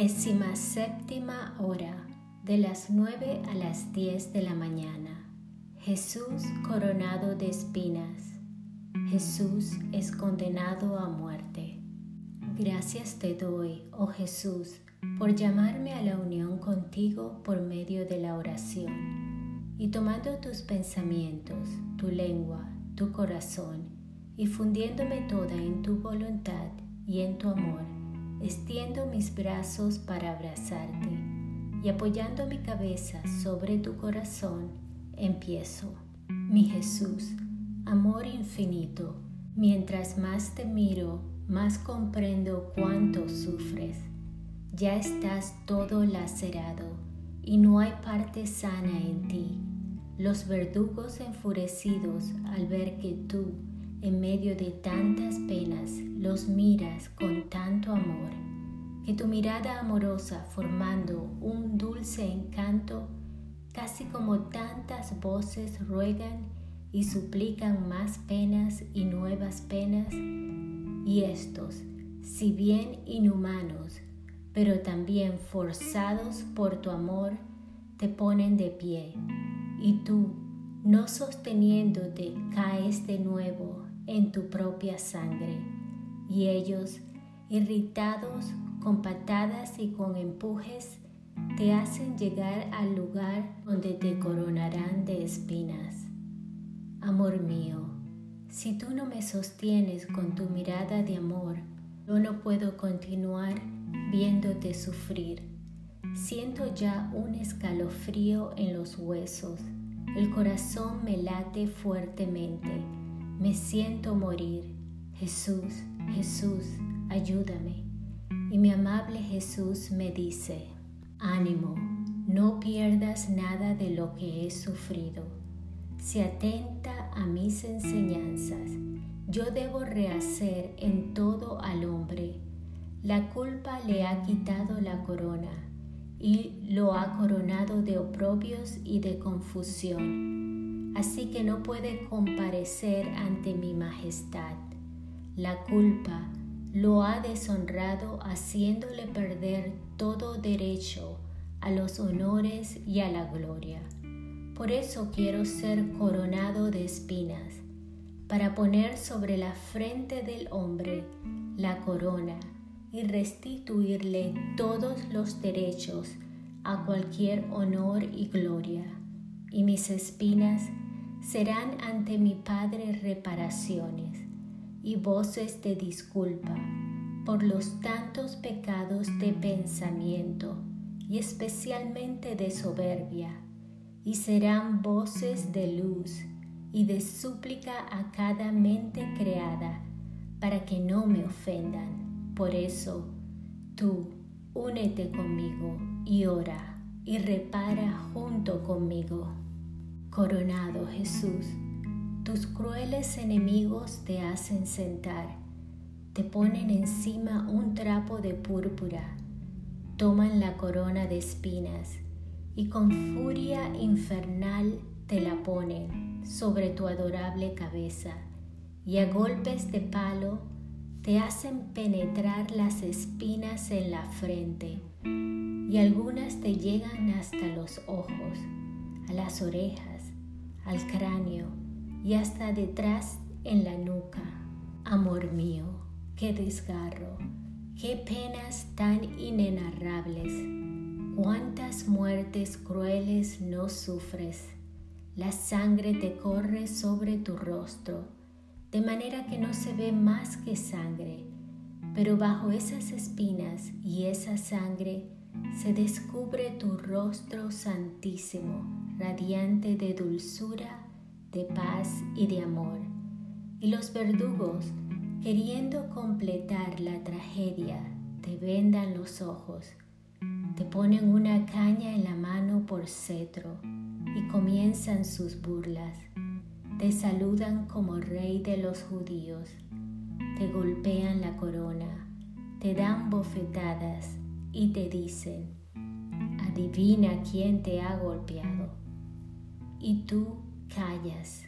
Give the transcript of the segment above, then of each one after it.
Décima séptima hora, de las nueve a las diez de la mañana. Jesús coronado de espinas. Jesús es condenado a muerte. Gracias te doy, oh Jesús, por llamarme a la unión contigo por medio de la oración. Y tomando tus pensamientos, tu lengua, tu corazón, y fundiéndome toda en tu voluntad y en tu amor, Extiendo mis brazos para abrazarte y apoyando mi cabeza sobre tu corazón, empiezo. Mi Jesús, amor infinito, mientras más te miro, más comprendo cuánto sufres. Ya estás todo lacerado y no hay parte sana en ti. Los verdugos enfurecidos al ver que tú, en medio de tantas penas, los miras con tanto amor, que tu mirada amorosa formando un dulce encanto, casi como tantas voces ruegan y suplican más penas y nuevas penas, y estos, si bien inhumanos, pero también forzados por tu amor, te ponen de pie, y tú, no sosteniéndote, de nuevo en tu propia sangre, y ellos, irritados con patadas y con empujes, te hacen llegar al lugar donde te coronarán de espinas. Amor mío, si tú no me sostienes con tu mirada de amor, yo no puedo continuar viéndote sufrir. Siento ya un escalofrío en los huesos, el corazón me late fuertemente me siento morir. Jesús, Jesús, ayúdame. Y mi amable Jesús me dice, ánimo, no pierdas nada de lo que he sufrido. Si atenta a mis enseñanzas, yo debo rehacer en todo al hombre. La culpa le ha quitado la corona y lo ha coronado de oprobios y de confusión así que no puede comparecer ante mi majestad. La culpa lo ha deshonrado haciéndole perder todo derecho a los honores y a la gloria. Por eso quiero ser coronado de espinas, para poner sobre la frente del hombre la corona y restituirle todos los derechos a cualquier honor y gloria. Y mis espinas serán ante mi Padre reparaciones y voces de disculpa por los tantos pecados de pensamiento y especialmente de soberbia, y serán voces de luz y de súplica a cada mente creada para que no me ofendan. Por eso, tú, únete conmigo y ora y repara junto conmigo. Coronado Jesús, tus crueles enemigos te hacen sentar, te ponen encima un trapo de púrpura, toman la corona de espinas y con furia infernal te la ponen sobre tu adorable cabeza. Y a golpes de palo te hacen penetrar las espinas en la frente y algunas te llegan hasta los ojos, a las orejas al cráneo y hasta detrás en la nuca. Amor mío, qué desgarro, qué penas tan inenarrables, cuántas muertes crueles no sufres. La sangre te corre sobre tu rostro, de manera que no se ve más que sangre, pero bajo esas espinas y esa sangre se descubre tu rostro santísimo, radiante de dulzura, de paz y de amor. Y los verdugos, queriendo completar la tragedia, te vendan los ojos, te ponen una caña en la mano por cetro y comienzan sus burlas. Te saludan como rey de los judíos, te golpean la corona, te dan bofetadas y te dicen, adivina quién te ha golpeado. Y tú callas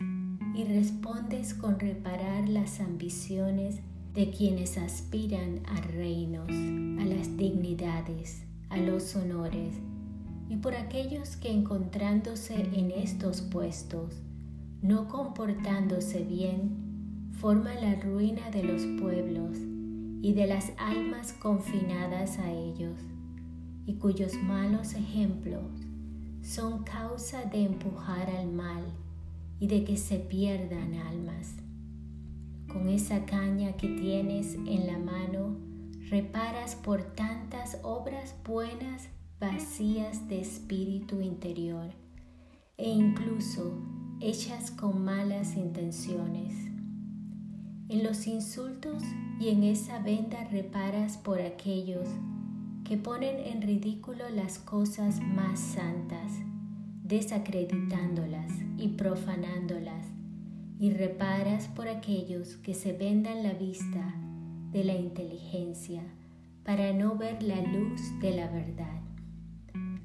y respondes con reparar las ambiciones de quienes aspiran a reinos, a las dignidades, a los honores, y por aquellos que encontrándose en estos puestos, no comportándose bien, forman la ruina de los pueblos y de las almas confinadas a ellos, y cuyos malos ejemplos son causa de empujar al mal y de que se pierdan almas. Con esa caña que tienes en la mano, reparas por tantas obras buenas vacías de espíritu interior e incluso hechas con malas intenciones. En los insultos y en esa venda reparas por aquellos que ponen en ridículo las cosas más santas, desacreditándolas y profanándolas, y reparas por aquellos que se vendan la vista de la inteligencia para no ver la luz de la verdad.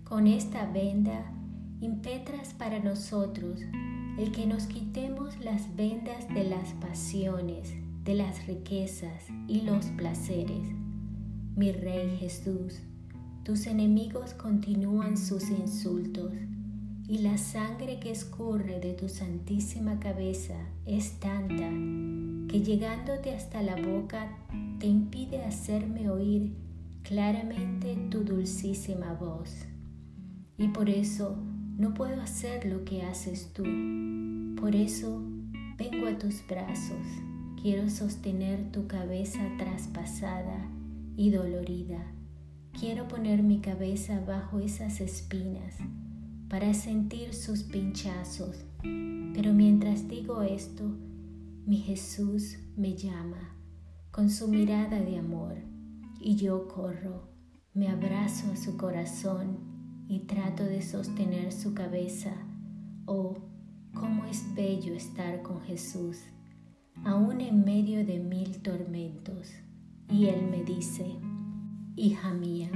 Con esta venda impetras para nosotros el que nos quitemos las vendas de las pasiones, de las riquezas y los placeres. Mi Rey Jesús, tus enemigos continúan sus insultos y la sangre que escurre de tu santísima cabeza es tanta que llegándote hasta la boca te impide hacerme oír claramente tu dulcísima voz y por eso no puedo hacer lo que haces tú. Por eso vengo a tus brazos. Quiero sostener tu cabeza traspasada y dolorida. Quiero poner mi cabeza bajo esas espinas para sentir sus pinchazos. Pero mientras digo esto, mi Jesús me llama con su mirada de amor y yo corro, me abrazo a su corazón y trato de sostener su cabeza. Oh, cómo es bello estar con Jesús, aún en medio de mil tormentos. Y Él me dice, hija mía,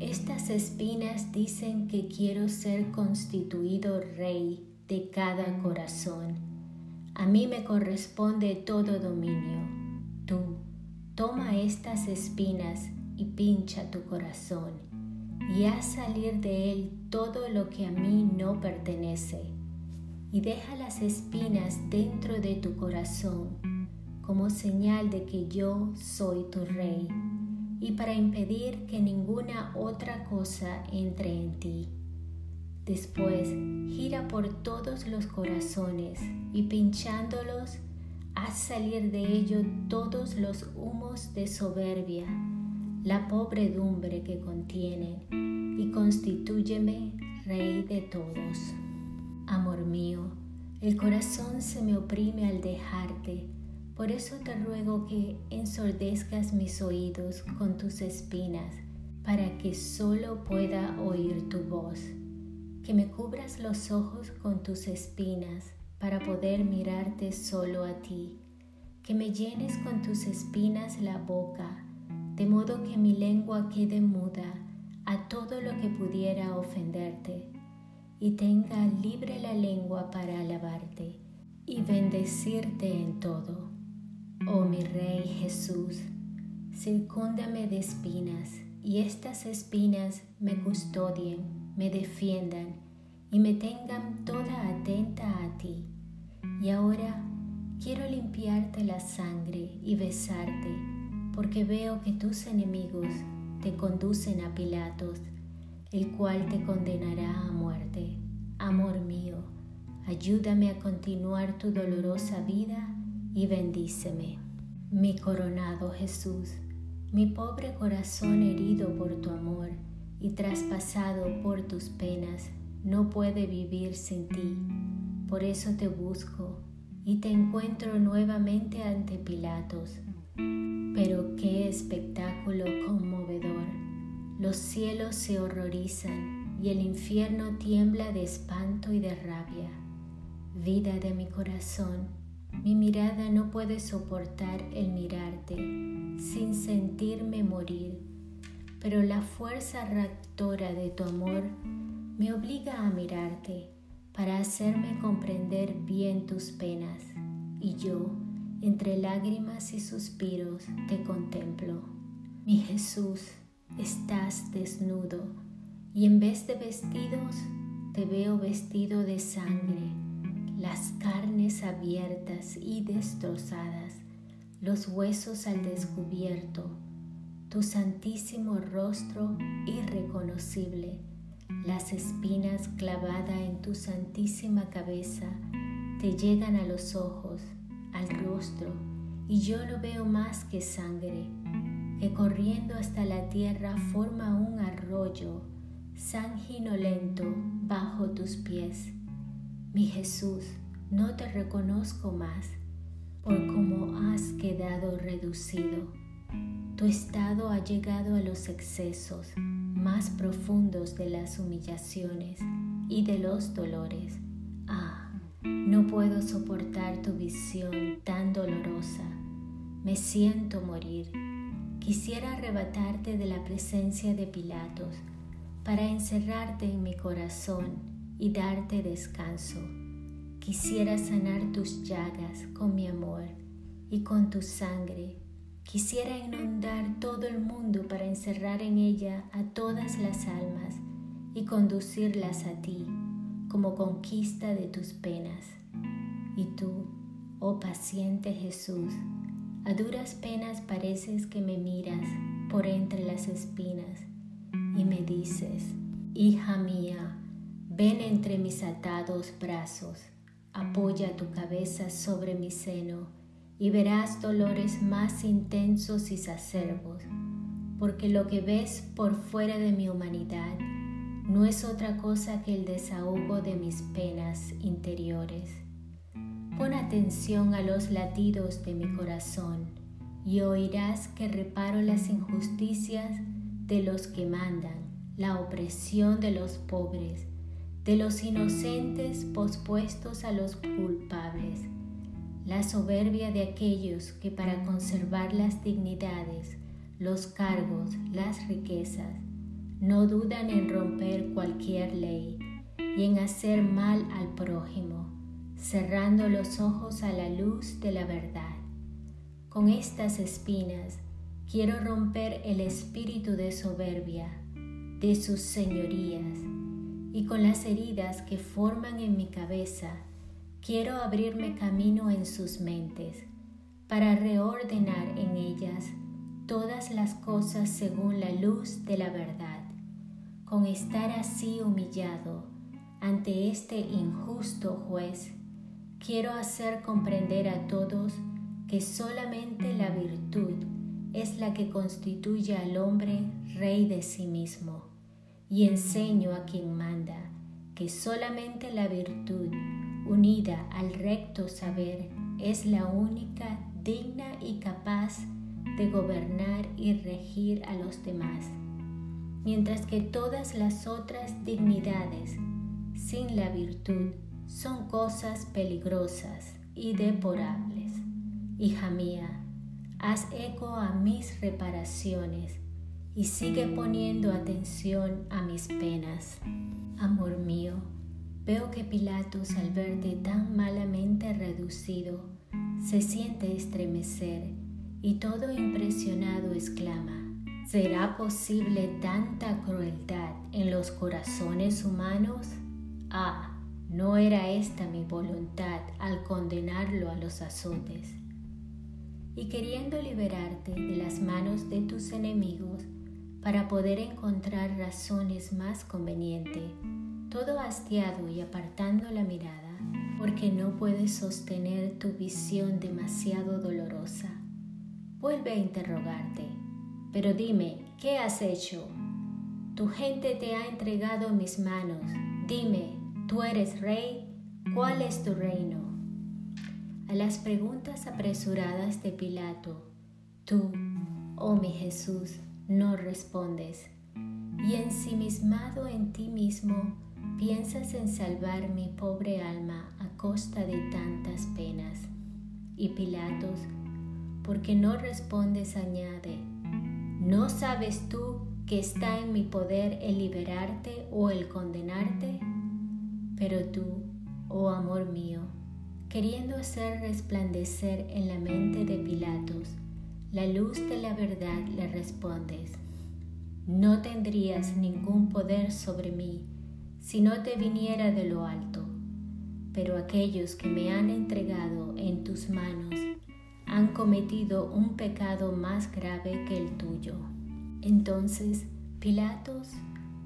estas espinas dicen que quiero ser constituido rey de cada corazón. A mí me corresponde todo dominio. Tú, toma estas espinas y pincha tu corazón y haz salir de él todo lo que a mí no pertenece, y deja las espinas dentro de tu corazón como señal de que yo soy tu rey, y para impedir que ninguna otra cosa entre en ti. Después gira por todos los corazones y pinchándolos, haz salir de ellos todos los humos de soberbia la pobredumbre que contienen y constitúyeme Rey de todos. Amor mío, el corazón se me oprime al dejarte, por eso te ruego que ensordezcas mis oídos con tus espinas, para que solo pueda oír tu voz, que me cubras los ojos con tus espinas, para poder mirarte solo a ti, que me llenes con tus espinas la boca, de modo que mi lengua quede muda a todo lo que pudiera ofenderte, y tenga libre la lengua para alabarte y bendecirte en todo. Oh mi Rey Jesús, circúndame de espinas, y estas espinas me custodien, me defiendan y me tengan toda atenta a ti. Y ahora quiero limpiarte la sangre y besarte porque veo que tus enemigos te conducen a Pilatos, el cual te condenará a muerte. Amor mío, ayúdame a continuar tu dolorosa vida y bendíceme. Mi coronado Jesús, mi pobre corazón herido por tu amor y traspasado por tus penas, no puede vivir sin ti. Por eso te busco y te encuentro nuevamente ante Pilatos pero qué espectáculo conmovedor. Los cielos se horrorizan y el infierno tiembla de espanto y de rabia. Vida de mi corazón, mi mirada no puede soportar el mirarte sin sentirme morir, pero la fuerza raptora de tu amor me obliga a mirarte para hacerme comprender bien tus penas y yo entre lágrimas y suspiros te contemplo. Mi Jesús, estás desnudo y en vez de vestidos te veo vestido de sangre, las carnes abiertas y destrozadas, los huesos al descubierto, tu santísimo rostro irreconocible, las espinas clavadas en tu santísima cabeza te llegan a los ojos al rostro y yo no veo más que sangre, que corriendo hasta la tierra forma un arroyo sanguinolento bajo tus pies. Mi Jesús, no te reconozco más por cómo has quedado reducido. Tu estado ha llegado a los excesos más profundos de las humillaciones y de los dolores. Ah, no puedo soportar tu visión tan dolorosa. Me siento morir. Quisiera arrebatarte de la presencia de Pilatos para encerrarte en mi corazón y darte descanso. Quisiera sanar tus llagas con mi amor y con tu sangre. Quisiera inundar todo el mundo para encerrar en ella a todas las almas y conducirlas a ti como conquista de tus penas. Y tú, oh paciente Jesús, a duras penas pareces que me miras por entre las espinas y me dices, hija mía, ven entre mis atados brazos, apoya tu cabeza sobre mi seno y verás dolores más intensos y sacerbos, porque lo que ves por fuera de mi humanidad no es otra cosa que el desahogo de mis penas interiores. Pon atención a los latidos de mi corazón y oirás que reparo las injusticias de los que mandan, la opresión de los pobres, de los inocentes pospuestos a los culpables, la soberbia de aquellos que para conservar las dignidades, los cargos, las riquezas, no dudan en romper cualquier ley y en hacer mal al prójimo, cerrando los ojos a la luz de la verdad. Con estas espinas quiero romper el espíritu de soberbia de sus señorías y con las heridas que forman en mi cabeza quiero abrirme camino en sus mentes para reordenar en ellas todas las cosas según la luz de la verdad con estar así humillado ante este injusto juez, quiero hacer comprender a todos que solamente la virtud es la que constituye al hombre rey de sí mismo, y enseño a quien manda que solamente la virtud unida al recto saber es la única digna y capaz de gobernar y regir a los demás mientras que todas las otras dignidades sin la virtud son cosas peligrosas y deporables. Hija mía, haz eco a mis reparaciones y sigue poniendo atención a mis penas. Amor mío, veo que Pilatos al verte tan malamente reducido, se siente estremecer y todo impresionado exclama, ¿Será posible tanta crueldad en los corazones humanos? Ah, no era esta mi voluntad al condenarlo a los azotes. Y queriendo liberarte de las manos de tus enemigos para poder encontrar razones más convenientes, todo hastiado y apartando la mirada, porque no puedes sostener tu visión demasiado dolorosa, vuelve a interrogarte pero dime, ¿qué has hecho? Tu gente te ha entregado en mis manos. Dime, ¿tú eres rey? ¿Cuál es tu reino? A las preguntas apresuradas de Pilato, tú, oh mi Jesús, no respondes. Y ensimismado en ti mismo, piensas en salvar mi pobre alma a costa de tantas penas. Y Pilatos, porque no respondes, añade, ¿No sabes tú que está en mi poder el liberarte o el condenarte? Pero tú, oh amor mío, queriendo hacer resplandecer en la mente de Pilatos la luz de la verdad, le respondes, no tendrías ningún poder sobre mí si no te viniera de lo alto, pero aquellos que me han entregado en tus manos han cometido un pecado más grave que el tuyo. Entonces Pilatos,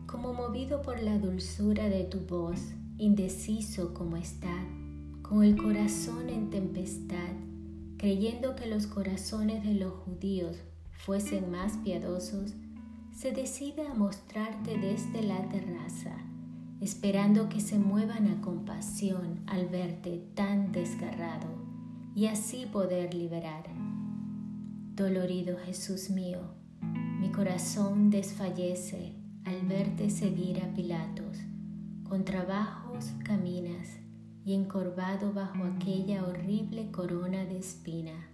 como movido por la dulzura de tu voz, indeciso como está, con el corazón en tempestad, creyendo que los corazones de los judíos fuesen más piadosos, se decide a mostrarte desde la terraza, esperando que se muevan a compasión al verte tan desgarrado y así poder liberar. Dolorido Jesús mío, mi corazón desfallece al verte seguir a Pilatos. Con trabajos caminas y encorvado bajo aquella horrible corona de espina.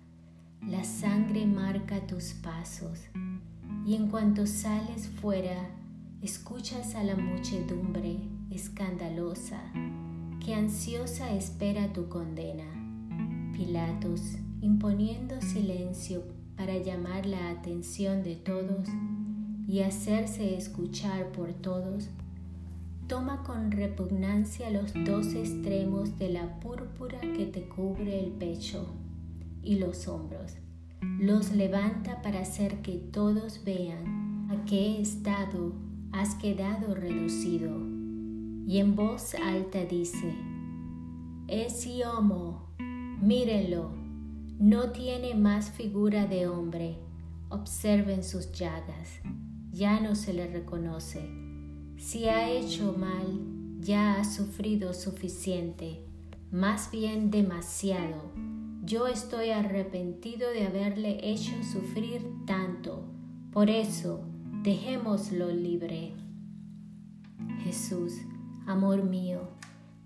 La sangre marca tus pasos y en cuanto sales fuera, escuchas a la muchedumbre escandalosa que ansiosa espera tu condena. Pilatos, imponiendo silencio para llamar la atención de todos y hacerse escuchar por todos, toma con repugnancia los dos extremos de la púrpura que te cubre el pecho y los hombros. Los levanta para hacer que todos vean a qué estado has quedado reducido. Y en voz alta dice, Ese homo, mírenlo, no tiene más figura de hombre. Observen sus llagas, ya no se le reconoce. Si ha hecho mal, ya ha sufrido suficiente, más bien demasiado. Yo estoy arrepentido de haberle hecho sufrir tanto. Por eso, dejémoslo libre. Jesús, amor mío,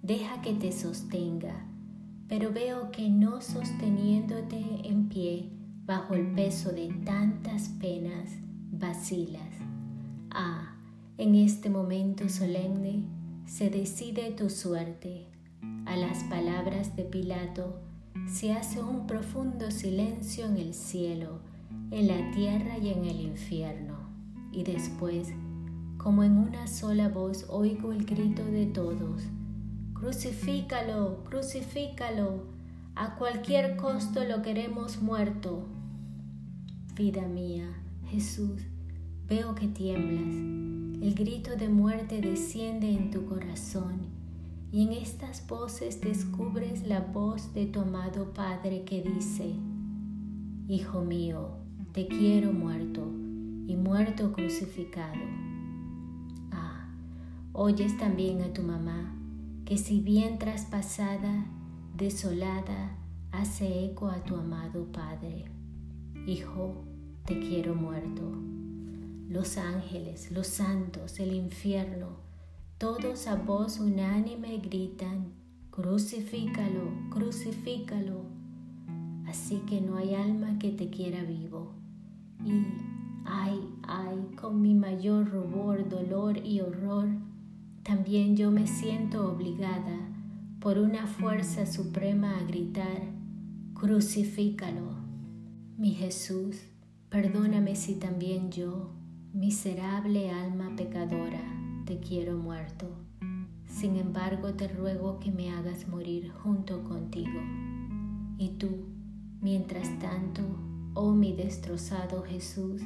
deja que te sostenga pero veo que no sosteniéndote en pie bajo el peso de tantas penas, vacilas. Ah, en este momento solemne se decide tu suerte. A las palabras de Pilato se hace un profundo silencio en el cielo, en la tierra y en el infierno. Y después, como en una sola voz, oigo el grito de todos Crucifícalo, crucifícalo. A cualquier costo lo queremos muerto. Vida mía, Jesús, veo que tiemblas. El grito de muerte desciende en tu corazón y en estas voces descubres la voz de tu amado Padre que dice, Hijo mío, te quiero muerto y muerto crucificado. Ah, oyes también a tu mamá que si bien traspasada, desolada, hace eco a tu amado Padre. Hijo, te quiero muerto. Los ángeles, los santos, el infierno, todos a voz unánime gritan, crucifícalo, crucifícalo. Así que no hay alma que te quiera vivo. Y, ay, ay, con mi mayor rubor, dolor y horror, también yo me siento obligada por una fuerza suprema a gritar, crucifícalo. Mi Jesús, perdóname si también yo, miserable alma pecadora, te quiero muerto. Sin embargo, te ruego que me hagas morir junto contigo. Y tú, mientras tanto, oh mi destrozado Jesús,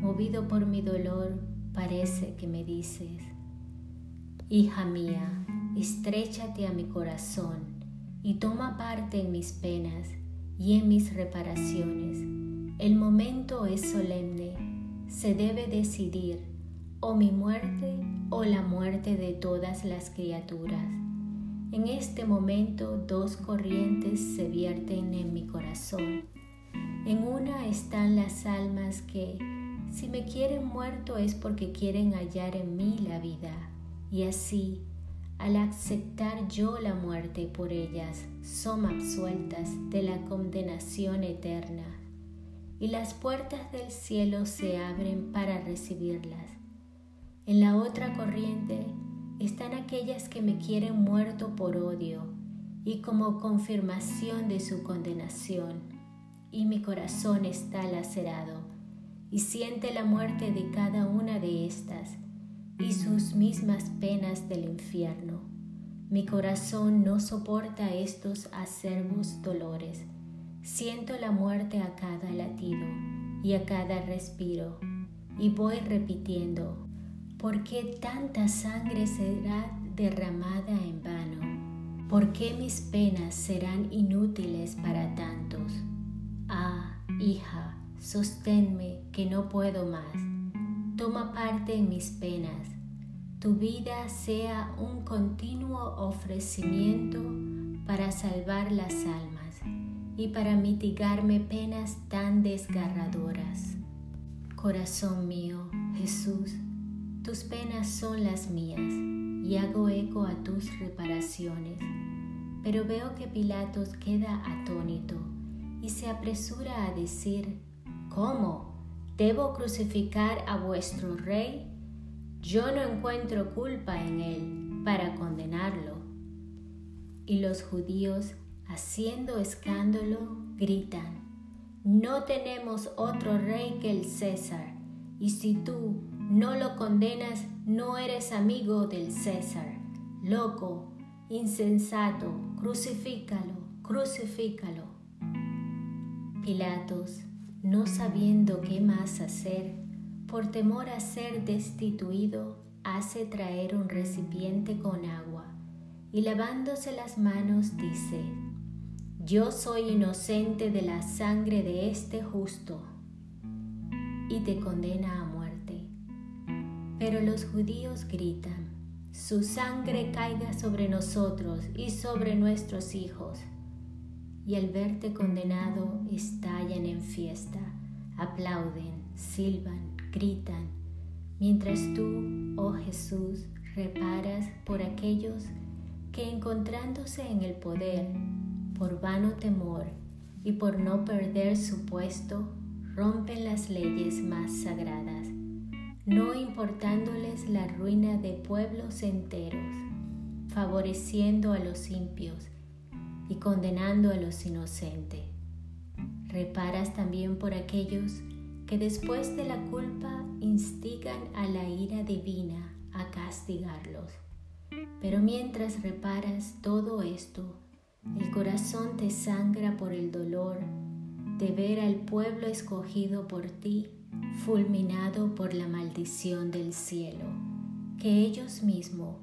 movido por mi dolor, parece que me dices, Hija mía, estrechate a mi corazón y toma parte en mis penas y en mis reparaciones. El momento es solemne, se debe decidir o mi muerte o la muerte de todas las criaturas. En este momento dos corrientes se vierten en mi corazón. En una están las almas que, si me quieren muerto es porque quieren hallar en mí la vida y así, al aceptar yo la muerte por ellas, son absueltas de la condenación eterna, y las puertas del cielo se abren para recibirlas. En la otra corriente están aquellas que me quieren muerto por odio, y como confirmación de su condenación, y mi corazón está lacerado y siente la muerte de cada una de estas y sus mismas penas del infierno. Mi corazón no soporta estos acervos dolores. Siento la muerte a cada latido y a cada respiro, y voy repitiendo, ¿por qué tanta sangre será derramada en vano? ¿Por qué mis penas serán inútiles para tantos? Ah, hija, sosténme que no puedo más. Toma parte en mis penas. Tu vida sea un continuo ofrecimiento para salvar las almas y para mitigarme penas tan desgarradoras. Corazón mío, Jesús, tus penas son las mías y hago eco a tus reparaciones. Pero veo que Pilatos queda atónito y se apresura a decir, ¿cómo? ¿Debo crucificar a vuestro rey? Yo no encuentro culpa en él para condenarlo. Y los judíos, haciendo escándalo, gritan, no tenemos otro rey que el César, y si tú no lo condenas, no eres amigo del César. Loco, insensato, crucifícalo, crucifícalo. Pilatos, no sabiendo qué más hacer, por temor a ser destituido, hace traer un recipiente con agua y lavándose las manos dice, Yo soy inocente de la sangre de este justo, y te condena a muerte. Pero los judíos gritan, Su sangre caiga sobre nosotros y sobre nuestros hijos y al verte condenado estallan en fiesta, aplauden, silban, gritan, mientras tú, oh Jesús, reparas por aquellos que encontrándose en el poder, por vano temor y por no perder su puesto, rompen las leyes más sagradas, no importándoles la ruina de pueblos enteros, favoreciendo a los impios y condenando a los inocentes. Reparas también por aquellos que después de la culpa instigan a la ira divina a castigarlos. Pero mientras reparas todo esto, el corazón te sangra por el dolor de ver al pueblo escogido por ti fulminado por la maldición del cielo, que ellos mismos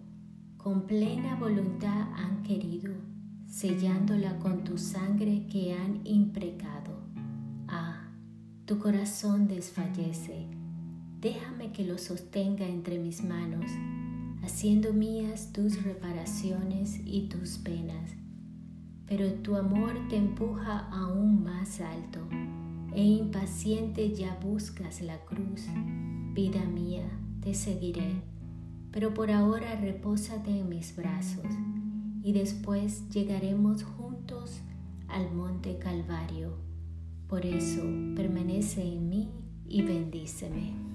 con plena voluntad han querido sellándola con tu sangre que han imprecado. Ah, tu corazón desfallece. Déjame que lo sostenga entre mis manos, haciendo mías tus reparaciones y tus penas. Pero tu amor te empuja aún más alto, e impaciente ya buscas la cruz. Vida mía, te seguiré, pero por ahora repósate en mis brazos y después llegaremos juntos al monte Calvario. Por eso permanece en mí y bendíceme.